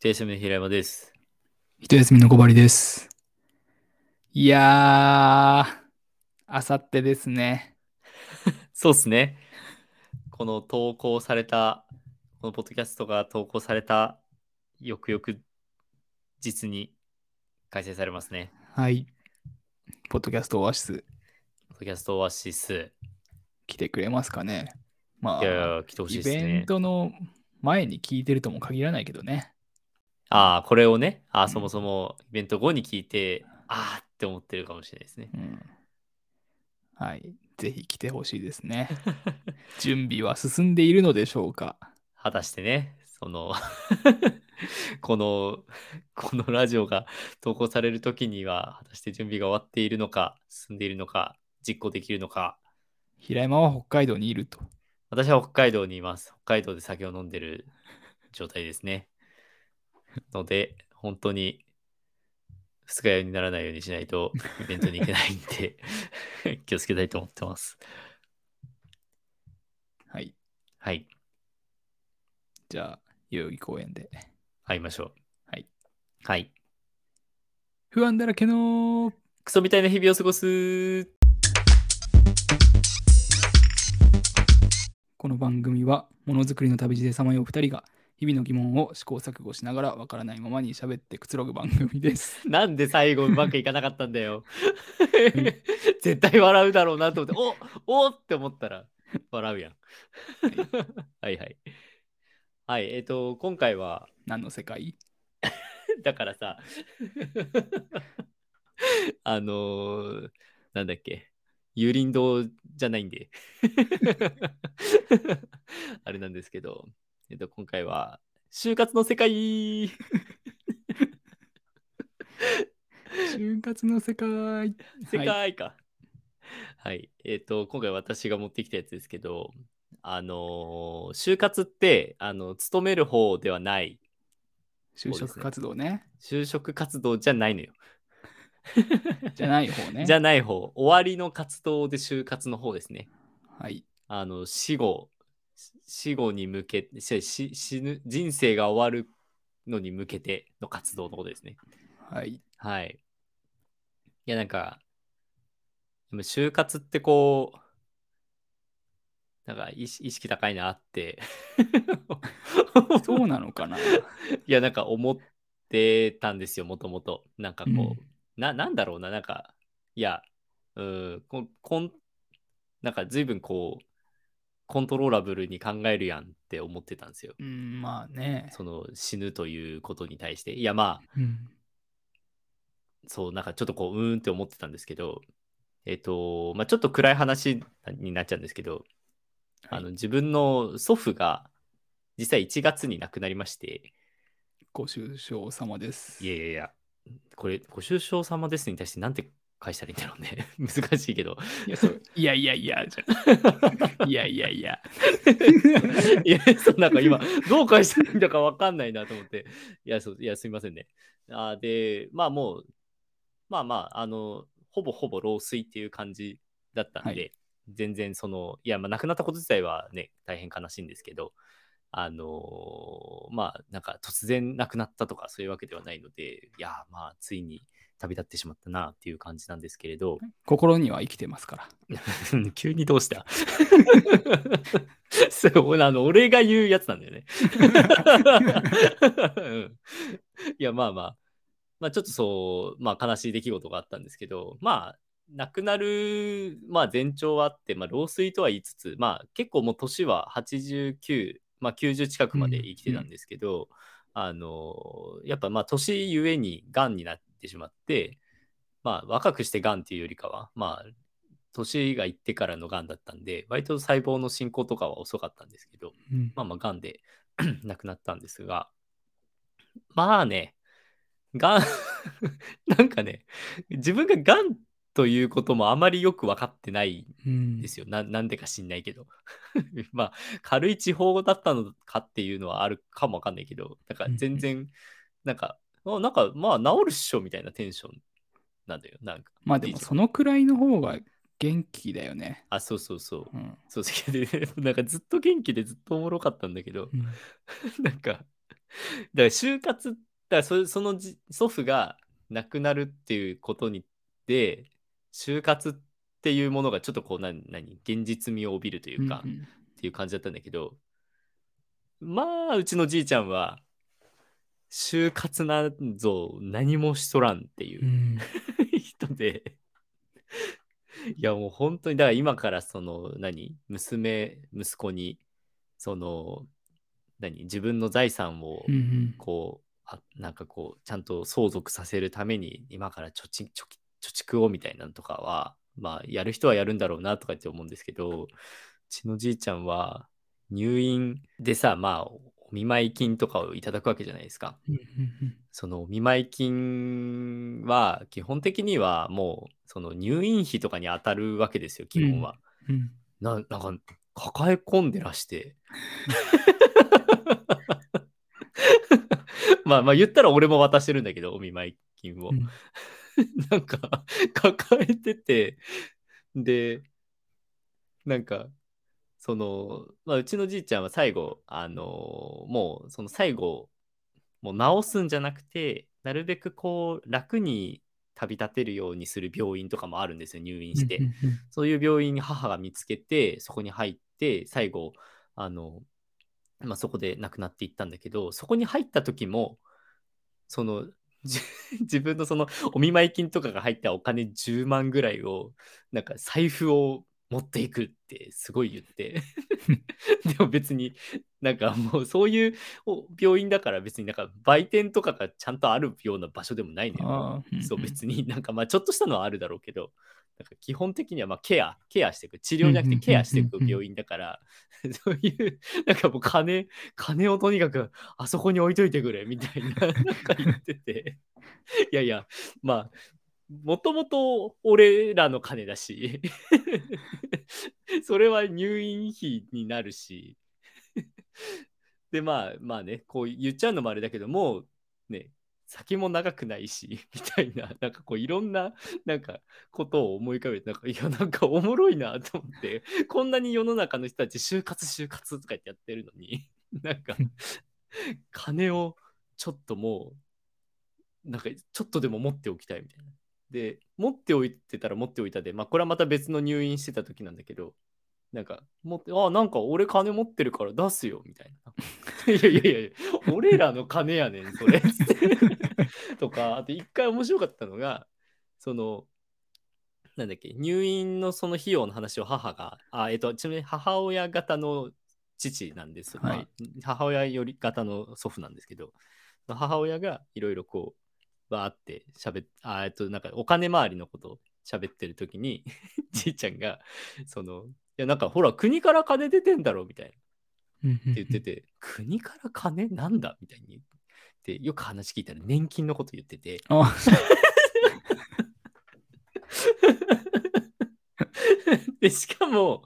一休みの平山です。一休みの小針です。いやー、あさってですね。そうっすね。この投稿された、このポッドキャストが投稿された翌々日に開催されますね。はい。ポッドキャストオアシスポッドキャストオアシス。来てくれますかね。まいやいあ、や、来てほしいイですね。ベントの前に聞いてるとも限らないけどね。ああ、これをね、あそもそもイベント後に聞いて、ああって思ってるかもしれないですね。うん。はい。ぜひ来てほしいですね。準備は進んでいるのでしょうか果たしてね、その、この、このラジオが投稿される時には、果たして準備が終わっているのか、進んでいるのか、実行できるのか、平山は北海道にいると。私は北海道にいます。北海道で酒を飲んでる状態ですね。ので、本当に二日酔いにならないようにしないと イベントに行けないんで、気をつけたいと思ってます。はい。はい、じゃあ、代々木公園で。会いましょう。はい。はい。不安だらけのクソみたいな日々を過ごす。この番組はものづくりの旅路でさまよう2人が日々の疑問を試行錯誤しながらわからないままに喋ってくつろぐ番組です。なんで最後うまくいかなかったんだよ。絶対笑うだろうなと思って、おおって思ったら笑うやん。はいはい。はい、えっ、と、今回は、何の世界？だからさ、あのーなんだっけ、有林堂じゃないんで、あれなんですけど、えっ、と、今回は、就活の世界就活の世界世界か。はい。えっ、と、今回私が持ってきたやつですけど、あのー就活って、あの、勤める方ではない、就職活動ね。就職活動じゃないのよ。じゃない方ね。じゃない方、終わりの活動で就活の方ですね。はい。あの、死後、死後に向けて、死ぬ、人生が終わるのに向けての活動のことですね。はい。はい。いや、なんか、でも就活ってこう、なんか意識意識高いなって。そうなのかな？いや、なんか思ってたんですよ、もともと。なんかこう、うんな、なんだろうな、なんか、いや、うん、ここん、なんか随分こう、コントローラブルに考えるやんって思ってたんですよ。うん、まあね。その死ぬということに対して。いや、まあ、うん。そう、なんかちょっとこう、うーんって思ってたんですけど、えっ、と、まあちょっと暗い話になっちゃうんですけど、あの、自分の祖父が、実際1月に亡くなりまして、ご愁傷様です。いやいやいや、これ、ご愁傷様ですに対してなんて返したらいいんだろうね。難しいけど。いや、そういやいやいや、じゃ いやいやいや。いや、そうなんか今、どう返したらいいんだかわかんないなと思って。いや、そういやすみませんね。あで、まあもう、まあまあ、あの、ほぼほぼ老衰っていう感じだったんで、はい全然その、いや、まあ亡くなったこと自体はね、大変悲しいんですけど、あのまあ、なんか突然亡くなったとかそういうわけではないので、いや、まあ、ついに旅立ってしまったなっていう感じなんですけれど、心には生きてますから。急にどうした？そうあの俺が言うやつなんだよね。うん。いやまあまあ。まあちょっとそうまあ悲しい出来事があったんですけど。まあ亡くなる、まあ、前兆はあって、まあ、老衰とは言いつつ、まあ、結構もう年は89、まあ、90近くまで生きてたんですけど、あのやっぱまあ年ゆえにがんになってしまって、まあ、若くしてがんっていうよりかは、まあ、年がいってからのがんだったんで、割と細胞の進行とかは遅かったんですけど、うんまあまあ、がんで 亡くなったんですが、まあね、がん、なんかね、自分ががんということもあまりよく分かってないうんんですよ。ななんでか知んないけど。まあ、軽い地方だったのかっていうのはあるかもわかんないけど、なんか全然、なんか、あなんかまあ治るっしょみたいなテンションなんだよ。なんか。まあでもそのくらいの方が元気だよね。あ、そうそうそう。うん。そうで、なんかずっと元気でずっとおもろかったんだけど、うん なんか、から就活、だからそそのじ祖父が亡くなるっていうことにで、就活っていうものがちょっとこう何、何、現実味を帯びるというか、うんうんっていう感じだったんだけど、まあ、うちのじいちゃんは、就活なんぞ何もしとらんっていううん。人で、いやもう本当に、だから今からその、何、娘、息子に、その、何、自分の財産をうんうん。こう、あなんかこう、ちゃんと相続させるために、今から貯蓄、貯貯蓄をみたいなのとかは、まあ、やる人はやるんだろうなとかって思うんですけど、うちのじいちゃんは、入院でさ、まあ、お見舞い金とかをいただくわけじゃないですか。そのお見舞い金は、基本的にはもう、その入院費とかに当たるわけですよ、基本は。うんうんななんか、抱え込んでらして。まあまあ言ったら俺も渡してるんだけど、お見舞い金を。うん なんか、抱えてて、で、なんか、その、まあ、うちのじいちゃんは最後、あのもう、その最後、もう治すんじゃなくて、なるべくこう、楽に旅立てるようにする病院とかもあるんですよ、入院して。そういう病院に母が見つけて、そこに入って、最後、あの、まあ、そこで亡くなっていったんだけど、そこに入った時も、その、じ自分のそのお見舞い金とかが入ったお金10万ぐらいを、なんか財布を持っていくってすごい言って。でも別になんかもうそういうお病院だから別になんか売店とかがちゃんとあるような場所でもないのよ。そう別になんかまあちょっとしたのはあるだろうけど、なんか基本的にはまあケア、ケアしていく、治療じゃなくてケアしていく病院だから、そういう、なんかもう金、金をとにかくあそこに置いといてくれみたいな、なんか言ってて、いやいや、まあ、もともと俺らの金だし、それは入院費になるし、で、まあまあね、こう言っちゃうのもあれだけど、もね、先も長くないし、みたいな、なんかこういろんな、なんかことを思い浮かべて、なんか、いや、なんかおもろいなと思って、こんなに世の中の人たち、就活、就活とか言ってやってるのに、なんか、金をちょっともう、なんかちょっとでも持っておきたいみたいな。で、持っておいてたら持っておいたで、まあこれはまた別の入院してた時なんだけど、なんか、持って、あ、なんか俺金持ってるから出すよ、みたいな。いやいやいや、俺らの金やねん、それ。とか、あと一回面白かったのが、その、なんだっけ、入院のその費用の話を母が、あ、えっと、ちなみに母親方の父なんです。はいまあ母親より方の祖父なんですけど、母親がいろいろこう、わーって喋っあ、えっと、なんかお金回りのことを喋ってる時に、じいちゃんが、その、いや、なんかほら、国から金出てんだろ、みたいな。うんって言ってて、国から金なんだみたいに言って、よく話聞いたら年金のこと言ってて、あ で、しかも、う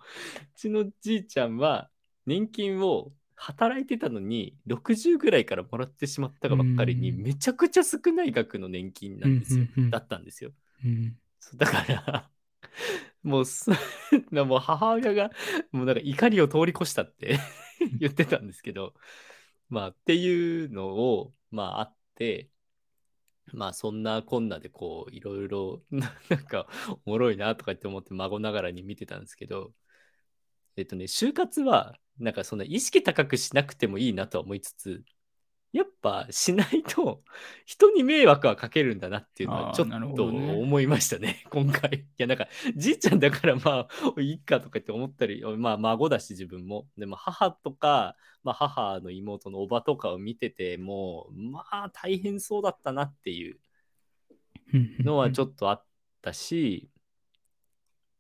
ちのじいちゃんは年金を働いてたのに60ぐらいからもらってしまったがばっかりにうんめちゃくちゃ少ない額の年金なんですよ。だったんですよ。だから、もう もう母親が、もうなんか怒りを通り越したって言ってたんですけど、まあっていうのを、まああって、まあそんなこんなでこういろいろな なんかおもろいなとかって思って孫ながらに見てたんですけど、えっとね、就活はなんかそんな意識高くしなくてもいいなとは思いつつ、やっぱしないと 人に迷惑はかけるんだなっていうのはちょっと思いましたね、今回。いやなんかじいちゃんだからまあ いいかとかって思ったり、まあ孫だし自分も。でも母とか、まあ、母の妹のおばとかを見てても、まあ大変そうだったなっていうのはちょっょっとあったし、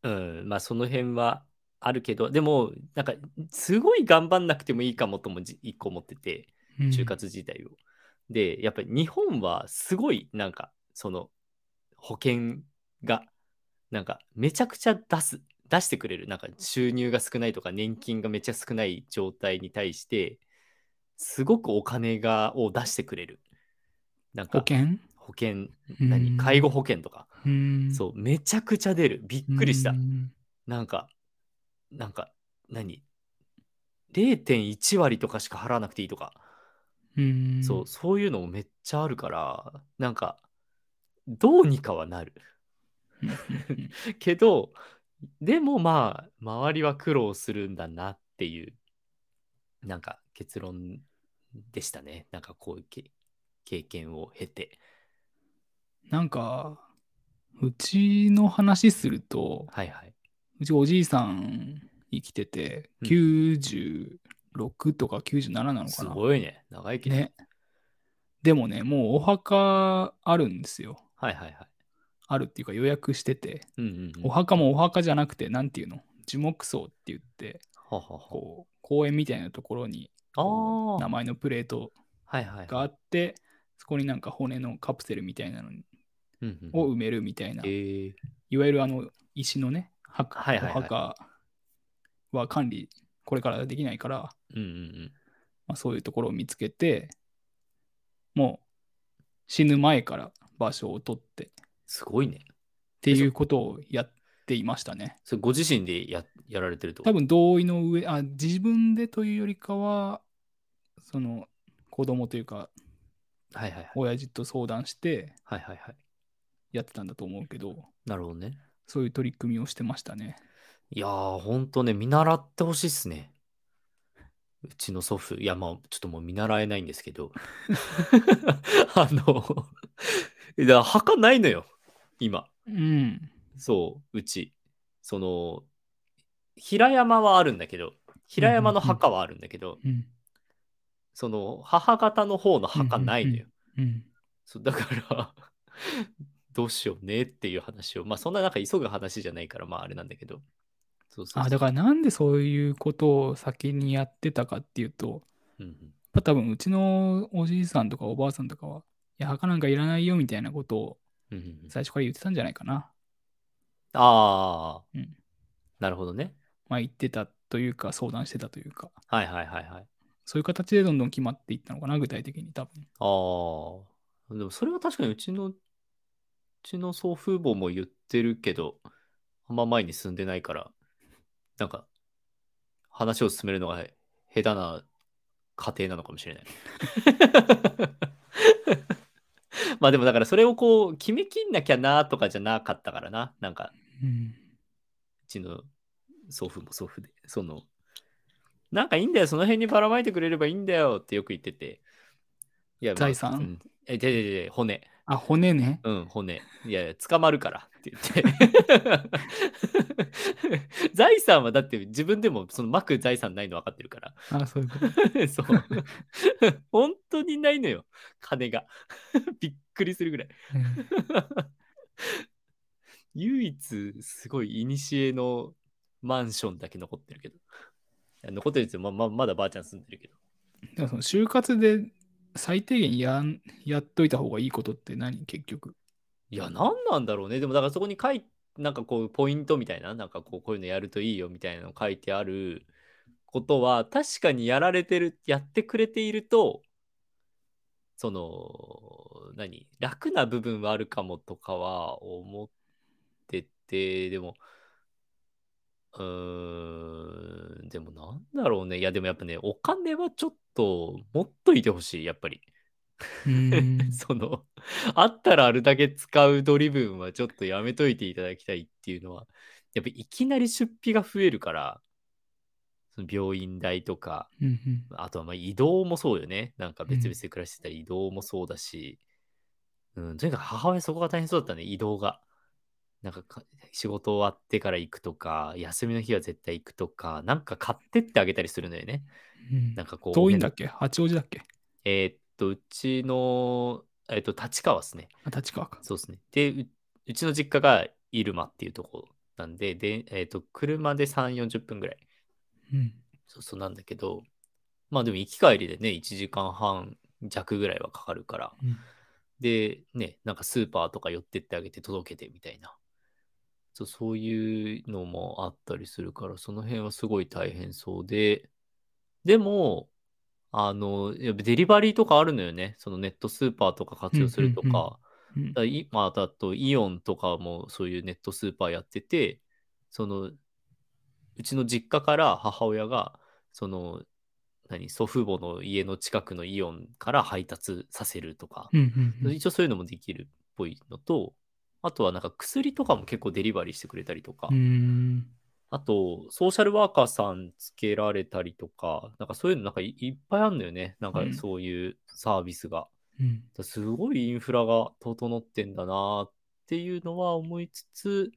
うん、まあその辺はあるけど、でもなんかすごい頑張んなくてもいいかもともじ一個思ってて、と就活自体を。で、やっぱり日本はすごいなんかその保険がなんかめちゃくちゃ出す、出してくれる。なんか収入が少ないとか年金がめっちゃ少ない状態に対して、すごくお金がを出してくれる。なんか保険？保険、うん何？介護保険とか。うんそう、めちゃくちゃ出る。びっくりしたう。んなんか、なんか、何 ?0.1 割とかしか払わなくていいとか。うん。そう、そういうのもめっちゃあるから、なんか、どうにかはなる。けど、でもまあ、周りは苦労するんだなっていう、なんか結論でしたね。なんかこういうけ経験を経て。なんか、うちの話すると、はいはい。うちおじいさん生きてて、うん96とか97なのかすな。ごいね。長生きだね。でもね、もうお墓あるんですよ。はいはいはい。あるっていうか予約してて、うんうんうん。お墓もお墓じゃなくて、なんていうの？樹木葬って言って、ははは。こう、公園みたいなところに。名前のプレートはいはい。があって、そこになんか骨のカプセルみたいなのうんうんを埋めるみたいな、えー、いわゆるあの石のね、墓はいはいはいお墓は管理、これからできないから、うんうんうん。まあ、そういうところを見つけて、もう死ぬ前から場所を取ってっすごいね。ていうことをやっていましたね。それご自身でややられてると？多分同意の上、あ、自分でというよりかは、その子供というか、はいはいはい。親父と相談してはいはいはい。やってたんだと思うけど、なるほどね。そういう取り組みをしてましたね。いやー、ほんとね、見習ってほしいっすね。うちの祖父、いや、まあ、ちょっともう見習えないんですけど、あの、いや、墓ないのよ、今。うん。そう、うち。その、平山はあるんだけど、平山の墓はあるんだけど、うん。その、母方の方の墓ないのよ。うん。そうだから、どうしようねっていう話を、まあ、そんななんか急ぐ話じゃないから、まあ、あれなんだけど。そうそうそうあ、だからなんでそういうことを先にやってたかっていうと、うんうんやっぱ多分うちのおじいさんとかおばあさんとかは、いや、墓なんかいらないよみたいなことをうんうんうん最初から言ってたんじゃないかな。ああ、うんななるほどね。まあ言ってたというか、相談してたというか、はいはいはいはい。そういう形でどんどん決まっていったのかな、具体的に多分。ああ、でもそれは確かにうちの、うちの祖父母も言ってるけど、あんま前に住んでないから、なんか、話を進めるのが下手な家庭なのかもしれない。まあでもだからそれをこう決めきんなきゃなとかじゃなかったからな。なんかうん。うちの祖父も祖父で、その、なんかいいんだよ、その辺にばらまいてくれればいいんだよってよく言ってて。いや、まあ財産？うんえ、でででで、骨。あ、骨ね。うん、骨。いやいや、捕まるからって言って。財産はだって自分でもその巻く財産ないの分かってるから。あ、そういうこと。そう。本当にないのよ、金が。びっくりするぐらい。うん唯一すごい古のマンションだけ残ってるけど。残ってるんですよ、まままだばあちゃん住んでるけど。でもその就活で最低限やんやっといた方がいいことって何？結局。いや、何なんだろうね。でもだからそこに書いなんかこうポイントみたいな、なんかこうこういうのやるといいよみたいなの書いてあることは確かにやられてる、やってくれていると、その、何？楽な部分はあるかもとかは思ってて、でも、うーん、でもなんだろうね。いや、でもやっぱね、お金はちょっと持っといてほしい、やっぱり。うーん その、あったらあるだけ使うドリブンはちょっとやめといていただきたいっていうのは、やっぱいきなり出費が増えるから、その病院代とか、うんうんあとはまあ移動もそうよね。なんか別々で暮らしてたら移動もそうだし、うん、とにかく母親そこが大変そうだったね、移動が。なんかか仕事終わってから行くとか、休みの日は絶対行くとか、なんか買ってってあげたりするのよね。うんなんかこう。遠いんだっけ？八王子だっけ？えーっと、うちの、えーっと、立川ですね。あ、立川か。そうですね。で、ううちの実家が入間っていうところなんで、で、えーっと、車で3、40分ぐらい。うん。そうそうなんだけど、まあでも行き帰りでね、1時間半弱ぐらいはかかるから。うんで、ね、なんかスーパーとか寄ってってあげて届けてみたいな。そうそういうのもあったりするから、その辺はすごい大変そうで、でも、あの、やっぱデリバリーとかあるのよね。そのネットスーパーとか活用するとか、だいまあ、あとイオンとかもそういうネットスーパーやってて、その、うちの実家から母親が、その、何、祖父母の家の近くのイオンから配達させるとか、一応そういうのもできるっぽいのと、あとはなんか薬とかも結構デリバリーしてくれたりとか。あと、ソーシャルワーカーさんつけられたりとか、なんかそういうのなんかいいっぱいあるんだよね。なんかうんそういうサービスが。うんすごいインフラが整ってんだなっていうのは思いつつ、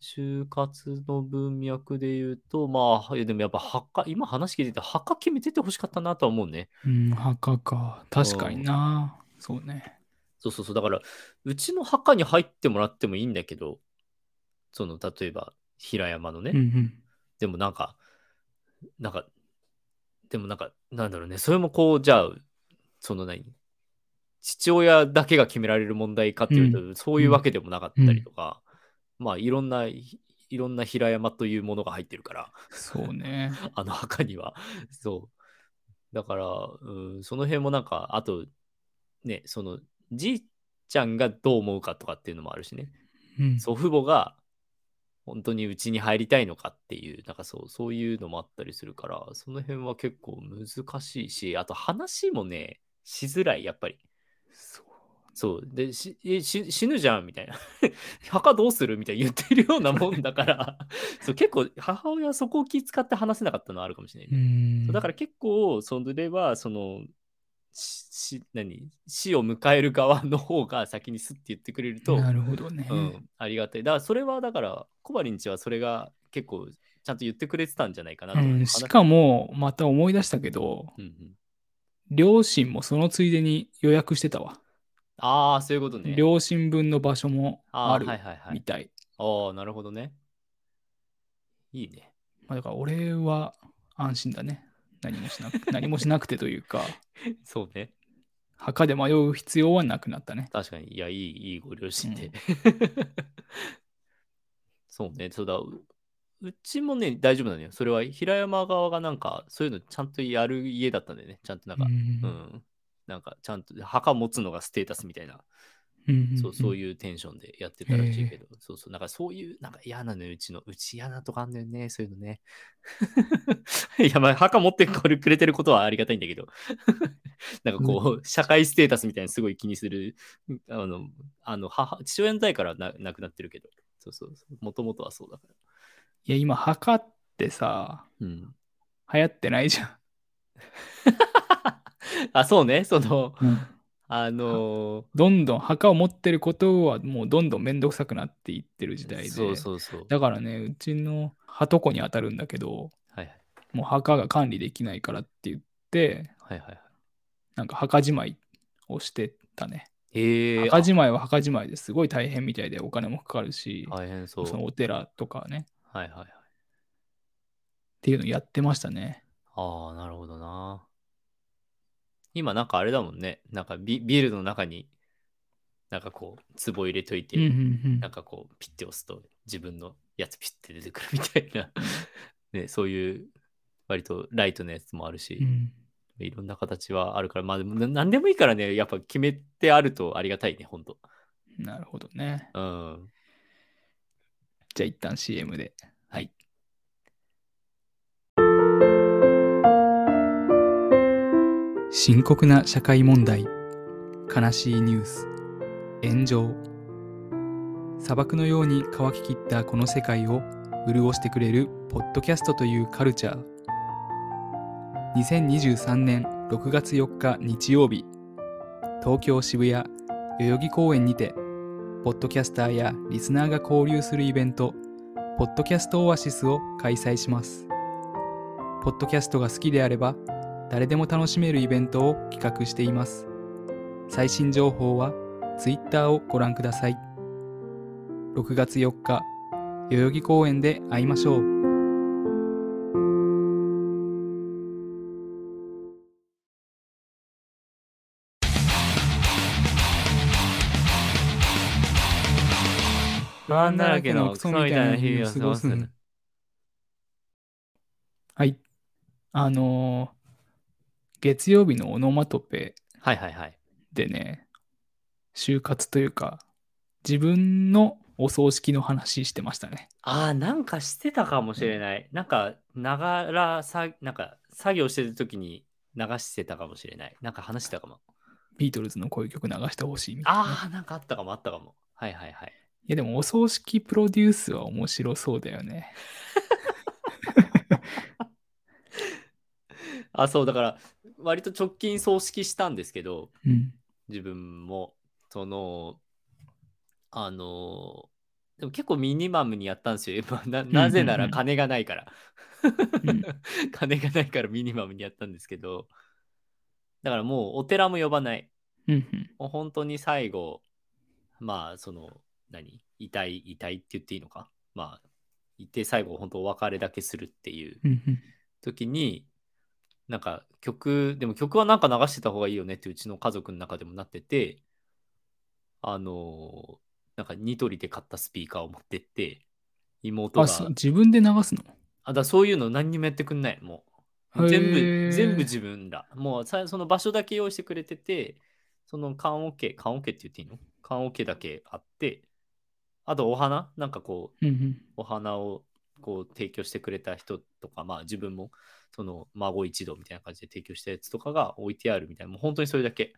就活の文脈で言うと、まあ、いやでもやっぱ墓、今話聞いてて、墓決めててほしかったなとは思うね。うん、墓か。確かにな。そうね。そうそうそう。だから、うちの墓に入ってもらってもいいんだけど、その、例えば、平山のね、うんうん。でもなんか、なんか、でもなんか、なんだろうね、それもこう、じゃあ、その何、父親だけが決められる問題かっていうと、そういうわけでもなかったりとか、まあ、いろんな、いいろんな平山というものが入ってるから、そうね。あの墓には。そう。だから、うん、その辺もなんか、あと、ね、その、じいちゃんがどう思うかとかっていうのもあるしね。うん。祖父母が本当にうちに入りたいのかっていう、なんかそう、そういうのもあったりするから、その辺は結構難しいし、あと話もね、しづらい、やっぱり。そうそう。で、し死ぬじゃんみたいな。墓どうするみたいな言ってるようなもんだから、そう結構母親はそこを気遣って話せなかったのはあるかもしれない、うねん。そうだから結構、それは、その、しし何？死を迎える側の方が先にすって言ってくれると、なるほどね。うん、ありがたい。だからそれはだから、コバリンチはそれが結構ちゃんと言ってくれてたんじゃないかなと思う。うん、しかも、また思い出したけど、うんうん、両親もそのついでに予約してたわ。ああ、そういうことね。両親分の場所もあるはいはいはい。みたい。ああ、なるほどね。いいね。まあ、だから俺は安心だね。何もしなく 何もしなくてというか、そうね。墓で迷う必要はなくなったね。確かに。いや、いい、いいご両親で。そうね。そうだ。ううちもね、大丈夫なのよ。それは平山側がなんか、そういうのちゃんとやる家だったんだよね。ちゃんとなんか、ううんん。なんか、ちゃんと墓持つのがステータスみたいな。うんそうそういいうテンションでやってたらしいけど、そうそう、なんかそういう、なんか嫌なのよ、うちの、うち嫌なとこあんのよね、そういうのね。いや、まあ、墓持ってくれてることはありがたいんだけど、なんかこう、社会ステータスみたいにすごい気にする、あの、あの母、父親の代からな亡くなってるけど、そうそうそう、もともとはそうだから。いや、今、墓ってさ、うん。流行ってないじゃ あ、そうね、その、ん。うんあのどんどん墓を持ってることはもうどんどんめんどくさくなっていってる時代で。そうそうそう。だからね、うちの鳩子に当たるんだけど、はいはい。もう墓が管理できないからって言って、はいはいはい。なんか墓じまいをしてたね。ええ墓じまいは墓じまいですごい大変みたいでお金もかかるし、大変そう。そのお寺とかね、はいはいはい。っていうのやってましたね。ああ、なるほどな。今なんかあれだもんね。なんかビビルの中に、なんかこう、壺入れといて、うんうんうんなんかこう、ピッて押すと自分のやつピッて出てくるみたいな、ね、そういう割とライトなやつもあるし、うんいろんな形はあるから、まあでもな何でもいいからね、やっぱ決めてあるとありがたいね、ほんと。なるほどね。うん。じゃあ一旦 CM で。はい。深刻な社会問題悲しいニュース炎上砂漠のように乾ききったこの世界を潤してくれるポッドキャストというカルチャー2023年6月4日日曜日東京渋谷代々木公園にてポッドキャスターやリスナーが交流するイベントポッドキャストオアシスを開催しますポッドキャストが好きであれば誰でも楽しめるイベントを企画しています。最新情報は Twitter をご覧ください。6月4日、代々木公園で会いましょう。不安だらけのクソみたいな日々を過ごす。はい。あのー月曜日のオノマトペはいはいはい。でね、就活というか、自分のお葬式の話してましたね。ああ、なんかしてたかもしれない。なんか、ながらさ、なんか、作業してる時に流してたかもしれない。なんか話してたかも。ビートルズのこういう曲流してほしいみたいなね、ああ、なんかあったかもあったかも。はいはいはい。いやでもお葬式プロデュースは面白そうだよね。あ、そう、だから、割と直近葬式したんですけど、うん。自分も、その、あの、でも結構ミニマムにやったんですよ。まあななぜなら金がないから。うん 金がないからミニマムにやったんですけど、だからもうお寺も呼ばない。うんうん。もう本当に最後、まあ、その、何？遺体、遺体って言っていいのか？まあ、いて最後、本当お別れだけするっていう。時に、なんか曲、でも曲はなんか流してた方がいいよねってうちの家族の中でもなってて、あのーなんかニトリで買ったスピーカーを持ってって、妹が、自分で流すの？あだそういうの何にもやってくんない、もう。全部、全部自分ら。もうさその場所だけ用意してくれてて、その缶オケ、缶オケって言っていいの？缶オケだけあって、あとお花？なんかこう、うんうん。お花をこう提供してくれた人とか、まあ自分もその孫一同みたいな感じで提供したやつとかが置いてあるみたいな、もう本当にそれだけ。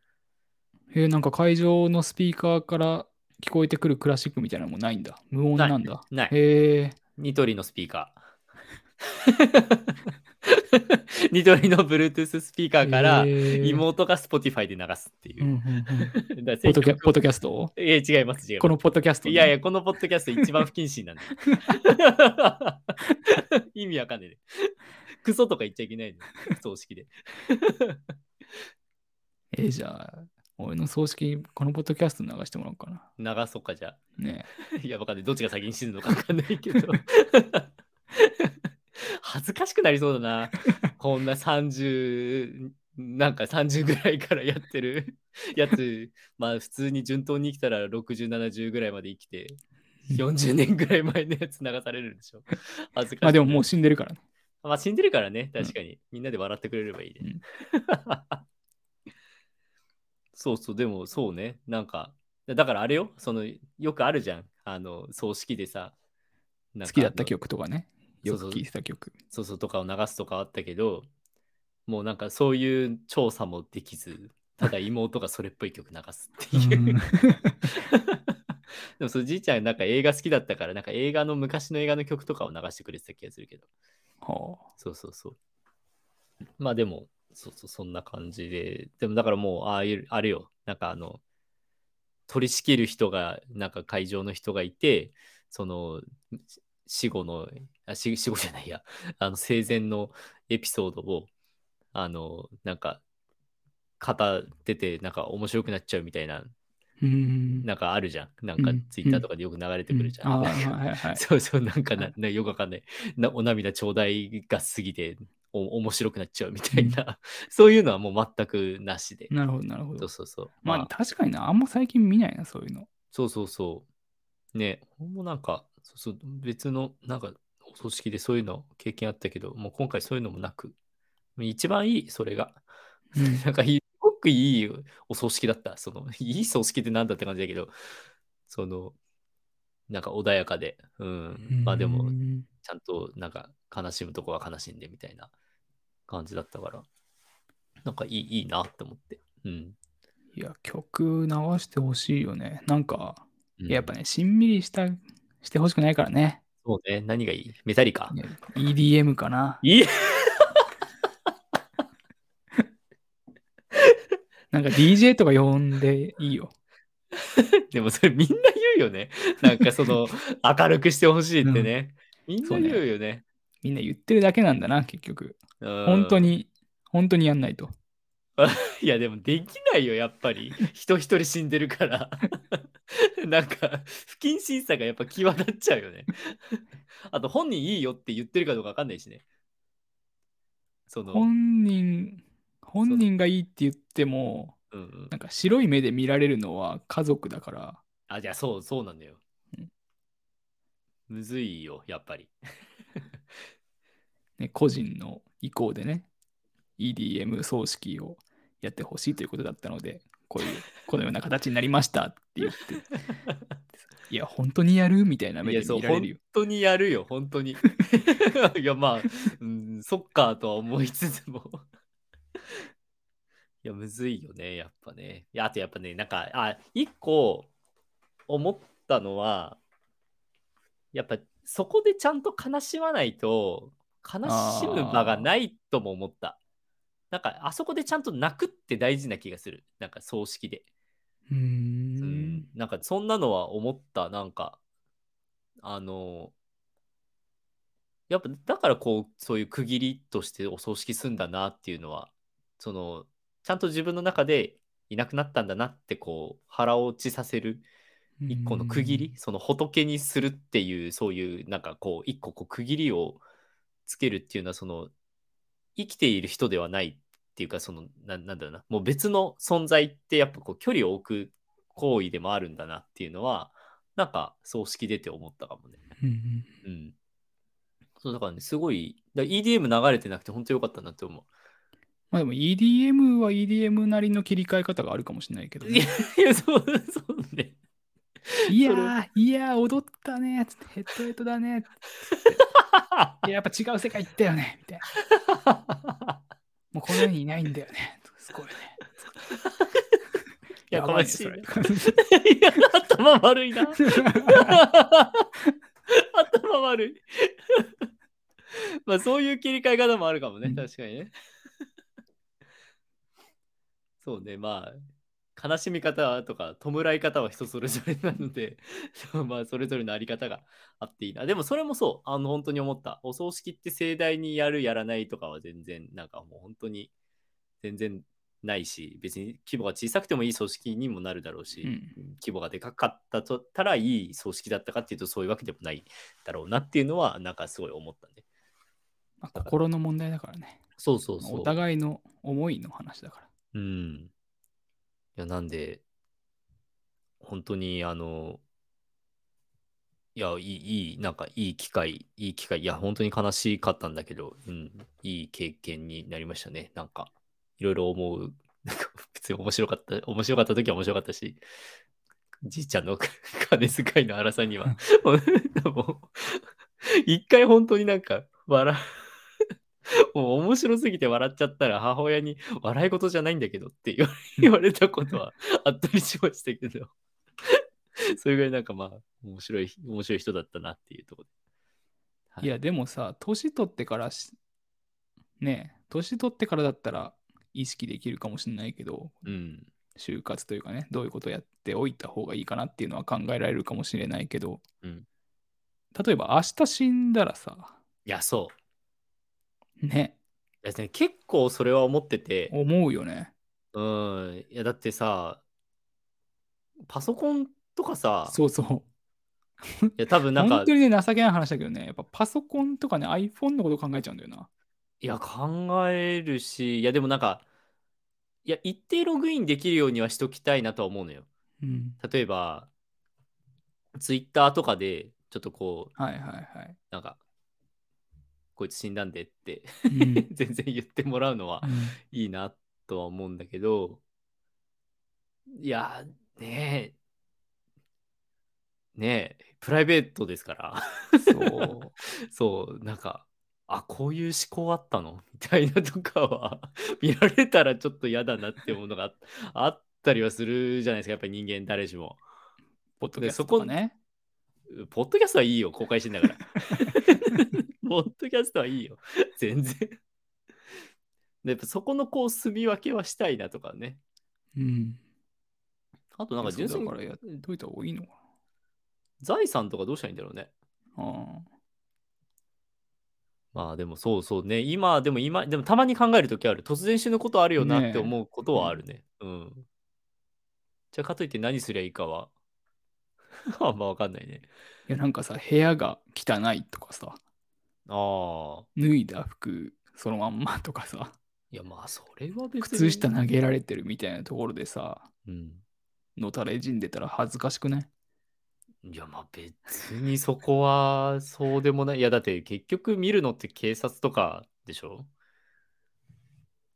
へえ、なんか会場のスピーカーから聞こえてくるクラシックみたいなのもないんだ。無音なんだ。ない。へえ。ニトリのスピーカー。ニトリの Bluetooth スピーカーから妹が Spotify で流すっていう。ポッドキャスト？をいや、違います、違います。このポッドキャストね、いやいや、このポッドキャスト一番不謹慎なんだ。意味わかんないね。クソとか言っちゃいけないの。葬式で。えーじゃあ、俺の葬式、このポッドキャスト流してもらおうかな。流そうか、じゃあ。ねいや、わかんない。どっちが先に死ぬのかわかんないけど。恥ずかしくなりそうだな。こんな30、なんか30ぐらいからやってる やつ、まあ普通に順当に生きたら60、70ぐらいまで生きて、40年ぐらい前のやつ流されるんでしょ。恥ずかしい。まあでももう死んでるからね。まあ死んでるからね、確かに。みんなで笑ってくれればいいね。そうそう、でもそうね、なんか、だからあれよ、その、よくあるじゃん。あの、葬式でさ、好きだった曲とかね。そうそうよく聴いてた曲。そうそうとかを流すとかあったけど、もうなんかそういう調査もできず、ただ妹がそれっぽい曲流すっていう。うん でもそのじいちゃんなんか映画好きだったから、なんか映画の昔の映画の曲とかを流してくれてた気がするけど。はそうそうそう。まあでも、そうそう、そんな感じで。でもだからもう、ああいう、あれよ、なんかあの、取り仕切る人が、なんか会場の人がいて、その、死後の、あ死死後じゃないや、あの、生前のエピソードを、あの、なんか、語ってて、なんか面白くなっちゃうみたいな、うん。なんかあるじゃん。なんかうんツイッターとかでよく流れてくるじゃん。そうそう、なんかな、なよくわかんない。なお涙ちょうだいが過ぎてお面白くなっちゃうみたいな、そういうのはもう全くなしで。なるほど、なるほどそう。そうそう。まあまあ、確かにな、あんま最近見ないな、そういうの。そうそうそう。ね、ほんもなんか、そうそう別の、なんか、お葬式でそういうの経験あったけど、もう今回そういうのもなく、一番いい、それが。うん なんか、すごくいいお葬式だった。その、いい葬式ってなんだって感じだけど、その、なんか穏やかで、うん。まあでもう、んちゃんとなんか悲しむとこは悲しんでみたいな感じだったから、なんかいいいいなって思って。うん。いや、曲流してほしいよね。なんか、うんいややっぱね、しんみりした、してほしくないからね。そうね。何がいい？メタリカ？ね EDM かな。いい なんか DJ とか呼んでいいよ。でもそれみんな言うよね。なんかその 明るくしてほしいってね。みんな言うよね。みんな言ってるだけなんだな、結局。うん本当。に、本当にやんないと。いやでもできないよ、やっぱり。人一人死んでるから。なんか不謹慎さがやっぱ際立っちゃうよね。あと本人いいよって言ってるかどうかわかんないしね。その、本人、本人がいいって言っても、うんうんなんか白い目で見られるのは家族だから、あ、じゃあそう、そうなんだようん。むずいよ、やっぱり。ね、個人の意向でね、EDM 葬式をやってほしいということだったので、こういう、このような形になりましたって言って、いや、本当にやるみたいな目で見られるよ。当にやるよ、本当に。いや、まあ、うん、うん、そっかとは思いつつも。いや、むずいよね、やっぱね。いや、あとやっぱね、なんか、あ、一個思ったのは、やっぱそこでちゃんと悲しまないと、悲しむ場がないとも思った。なんか、あそこでちゃんと泣くって大事な気がする。なんか、葬式で。うん。なんかそんなのは思ったなんかあのやっぱだからこうそういう区切りとしてお葬式すんだなっていうのはそのちゃんと自分の中でいなくなったんだなってこう腹落ちさせる一個の区切りその仏にするっていうそういうなんかこう一個こう区切りをつけるっていうのはその生きている人ではないっていうかそのななんだろうなもう別の存在ってやっぱこう距離を置く行為でもあるんだなっていうのはなんか葬式出て思ったかもね。うんうんうん。そうだからねすごい EDM 流れてなくて本当よかったなって思う。まあでも EDM は EDM なりの切り替え方があるかもしれないけど、いやね。いやそう そうね。いやー、いやー、踊ったね。つってヘッドヘッドだね。いややっぱ違う世界行ったよね。みたいな。もうこの世にいないんだよね。すごいね。いや、悲しいいや、頭悪いな。頭悪い。まあ、そういう切り替え方もあるかもね、うん確かにね。そうね、まあ、悲しみ方とか、弔い方は人それぞれなので、まあ、それぞれのあり方があっていいな。でも、それもそう、あの、本当に思った。お葬式って盛大にやる、やらないとかは全然、なんかもう本当に、全然ないし、別に規模が小さくてもいい葬式にもなるだろうし、うん規模がでかかったとったらいい葬式だったかっていうとそういうわけでもないだろうなっていうのはなんかすごい思ったね。まあ心の問題だからね。そうそうそう。お互いの思いの話だから。うん。いやなんで本当にあのいやいいいいなんかいい機会いい機会いや本当に悲しかったんだけど、うん、いい経験になりましたね。なんかいろいろ思う。なんか別に面白かった面白かった時は面白かったしじいちゃんの 金遣いの荒さには。もう一回本当になんか笑う もう面白すぎて笑っちゃったら母親に笑い事じゃないんだけどって言わ れたことはあったりしましたけど。それぐらいなんかまあ面白い面白い人だったなっていうところで、はい。いや、でもさ、年取ってからし、ねえ、年取ってからだったら意識できるかもしれないけど、うん。就活というかね、どういうことをやっておいた方がいいかなっていうのは考えられるかもしれないけど、うん。例えば明日死んだらさ、いやそうね、いやね結構それは思ってて思うよね。うんいやだってさパソコンとかさそうそう。いや多分なんか本当にね、情けない話だけどね、やっぱパソコンとかね、iPhone のこと考えちゃうんだよな。いや考えるしいやでもなんかいや一定ログインできるようにはしときたいなとは思うのようん。例えばツイッターとかでちょっとこうはいはいはい。なんかこいつ死んだんでってうん。全然言ってもらうのはうん。いいなとは思うんだけどいやねえ。ねえプライベートですから。そう。そうなんかあこういう思考あったの？みたいなとかは 見られたらちょっと嫌だなって思うのがああったりはするじゃないですか。やっぱり人間誰しも。ポッドキャストね。ポッドキャストはいいよ。公開してんだからポッドキャストはいいよ。全然。でやっぱそこのこう住み分けはしたいなとかね。うん。あとなんか純粋にからやっといた方がいいのか財産とかどうしたらいいんだろうね。な。あ。まあでもそうそうね。今でも今でもたまに考えるときある。突然死ぬことあるよなって思うことはあるね。うん。じゃあかといって何すりゃいいかは。あんまわかんないね。いやなんかさ、部屋が汚いとかさ、ああ脱いだ服そのまんまとかさ、いやまあそれは別に。靴下投げられてるみたいなところでさ、うん。のたれ死んでたら恥ずかしくない？いやまあ別にそこはそうでもない。いやだって結局見るのって警察とかでしょ？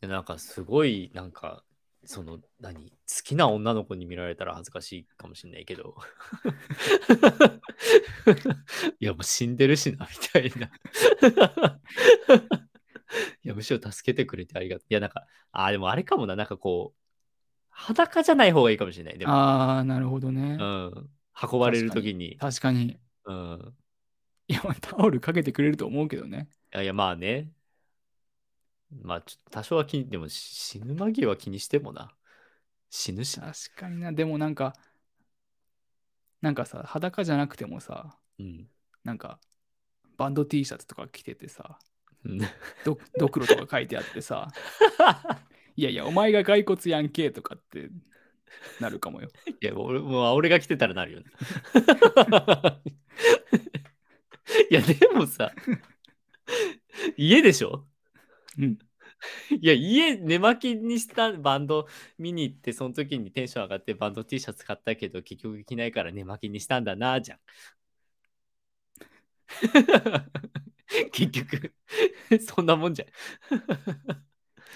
でなんかすごいなんかその何？好きな女の子に見られたら恥ずかしいかもしれないけど いやもう死んでるしなみたいないや、むしろ助けてくれてありがとう。いや、なんか、ああ、でもあれかもな、なんかこう、裸じゃない方がいいかもしれない。でも、ああ、なるほどね。うん。運ばれるときに。確かに。うん。いや、タオルかけてくれると思うけどね。いやいや、まあね。まあ、ちょっと多少は気に、でも死ぬ間際は気にしてもな。死ぬしな。確かにな。でもなんか、なんかさ、裸じゃなくてもさ、うん。なんか、バンド T シャツとか着ててさ、うんどドクロとか書いてあってさ、いやいや、お前が骸骨やんけとかってなるかもよ。いや、俺もう俺が来てたらなるよね。いや、でもさ、家でしょ？うん。いや、家寝巻きにしたバンド見に行って、その時にテンション上がってバンド T シャツ買ったけど、結局着ないから寝巻きにしたんだな、じゃん。結局、そんなもんじゃん。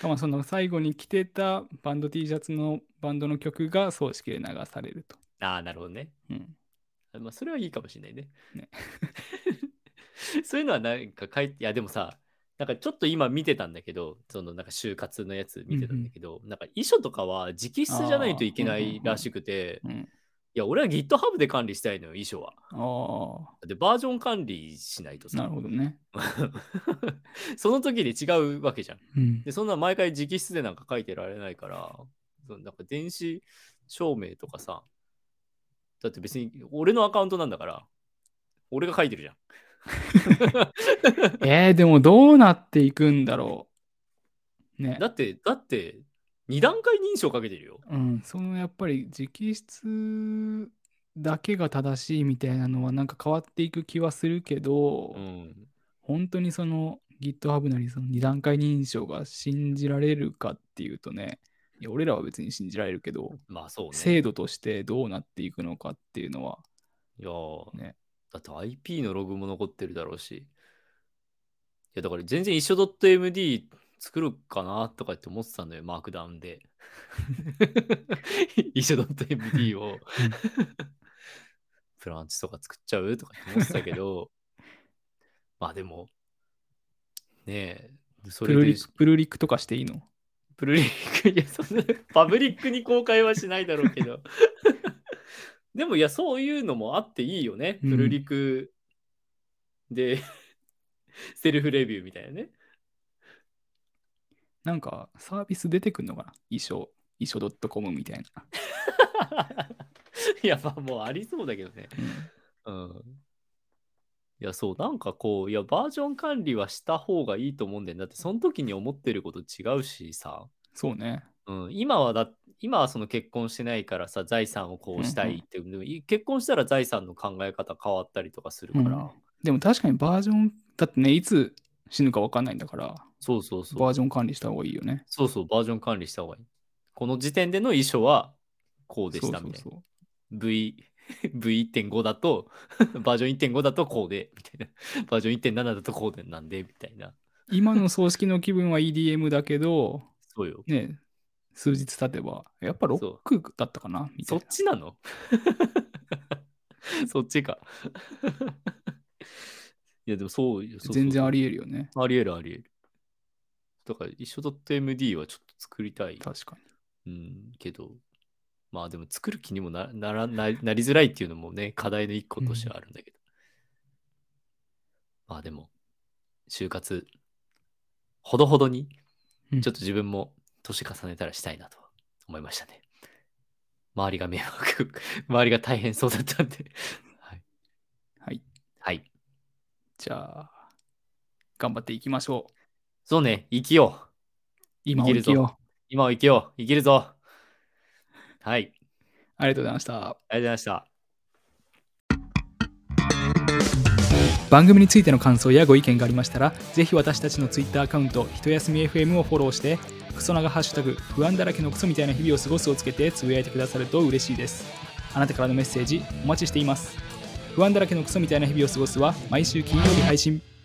か まその最後に着てたバンド T シャツのバンドの曲が葬式で流されると。ああ、なるほどね。うん。まあ、それはいいかもしれないね。ねそういうのはなんか書いて、いや、でもさ、なんかちょっと今見てたんだけど、そのなんか就活のやつ見てたんだけど、なんか遺書とかは直筆じゃないといけないらしくて、うん。いや、俺は GitHub で管理したいのよ、遺書は。あで、バージョン管理しないとあ、なさる、ほどね。その時で違うわけじゃん。うんで、。そんな毎回直筆でなんか書いてられないから、そのなんか電子証明とかさ、だって別に俺のアカウントなんだから、俺が書いてるじゃん。えー、でもどうなっていくんだろう。ね。だって、だって、二段階認証かけてるよ。うん、そのやっぱり直筆だけが正しいみたいなのはなんか変わっていく気はするけど、うん。本当にその GitHub なりその二段階認証が信じられるかっていうとね、いや俺らは別に信じられるけど、まあそうね。制度としてどうなっていくのかっていうのは、いやーねだって IP のログも残ってるだろうし。いや、だから全然一緒 .md 作るかなとかって思ってたんだよ、マークダウンで。一緒 .md をプランチとか作っちゃうとかって思ってたけど、まあでも、ねえ、それでプルリプルリックとかしていいの？プルリック、いや、そんな、パブリックに公開はしないだろうけど。でも、いや、そういうのもあっていいよね。うんプルリクで、セルフレビューみたいなね。なんかサービス出てくるのかな？衣装、衣装 .com みたいな。いや、まあ、もうありそうだけどね。うんうん。いや、そう、なんかこう、いや、バージョン管理はした方がいいと思うんだよ。だって、その時に思ってること違うしさ。そうね。うん、今はだ今はその結婚してないからさ財産をこうしたいって、でもい結婚したら財産の考え方変わったりとかするから、うんでも確かにバージョン、だってね、いつ死ぬか分かんないんだから、そうそうそう。バージョン管理した方がいいよね。そうそうバージョン管理した方がいい。この時点での遺書はこうでしたみたいな。そうそう V V1.5 だと バージョン1.5だとこうでみたいな。バージョン1.7だとこうでなんでみたいな。今の葬式の気分は EDM だけど、そうよ。ね、数日経てば、やっぱロックだったかな？みたそ。っちなの？そっちかいやでもそうよそうそう全然ありえるよね。ありえるありえる。だから一緒 .md はちょっと作りたい。確かに。うん、けど、まあでも作る気にもなならななりづらいっていうのもね、課題の一個としてはあるんだけど。まあでも、就活、ほどほどに、うんちょっと自分も年重ねたらしたいなと思いましたね。周りが迷惑、周りが大変そうだったんで。はい。はい。はい。じゃあ、頑張っていきましょう。そうね、生きよう。今を生きよう。今を生きよう。生きるぞ。はい。ありがとうございました。ありがとうございました。番組についての感想やご意見がありましたら、ぜひ私たちの Twitter アカウント、ひとやすみ FM をフォローして、クソ長ハッシュタグ、不安だらけのクソみたいな日々を過ごすをつけてつぶやいてくださると嬉しいです。あなたからのメッセージ、お待ちしています。不安だらけのクソみたいな日々を過ごすは、毎週金曜日配信。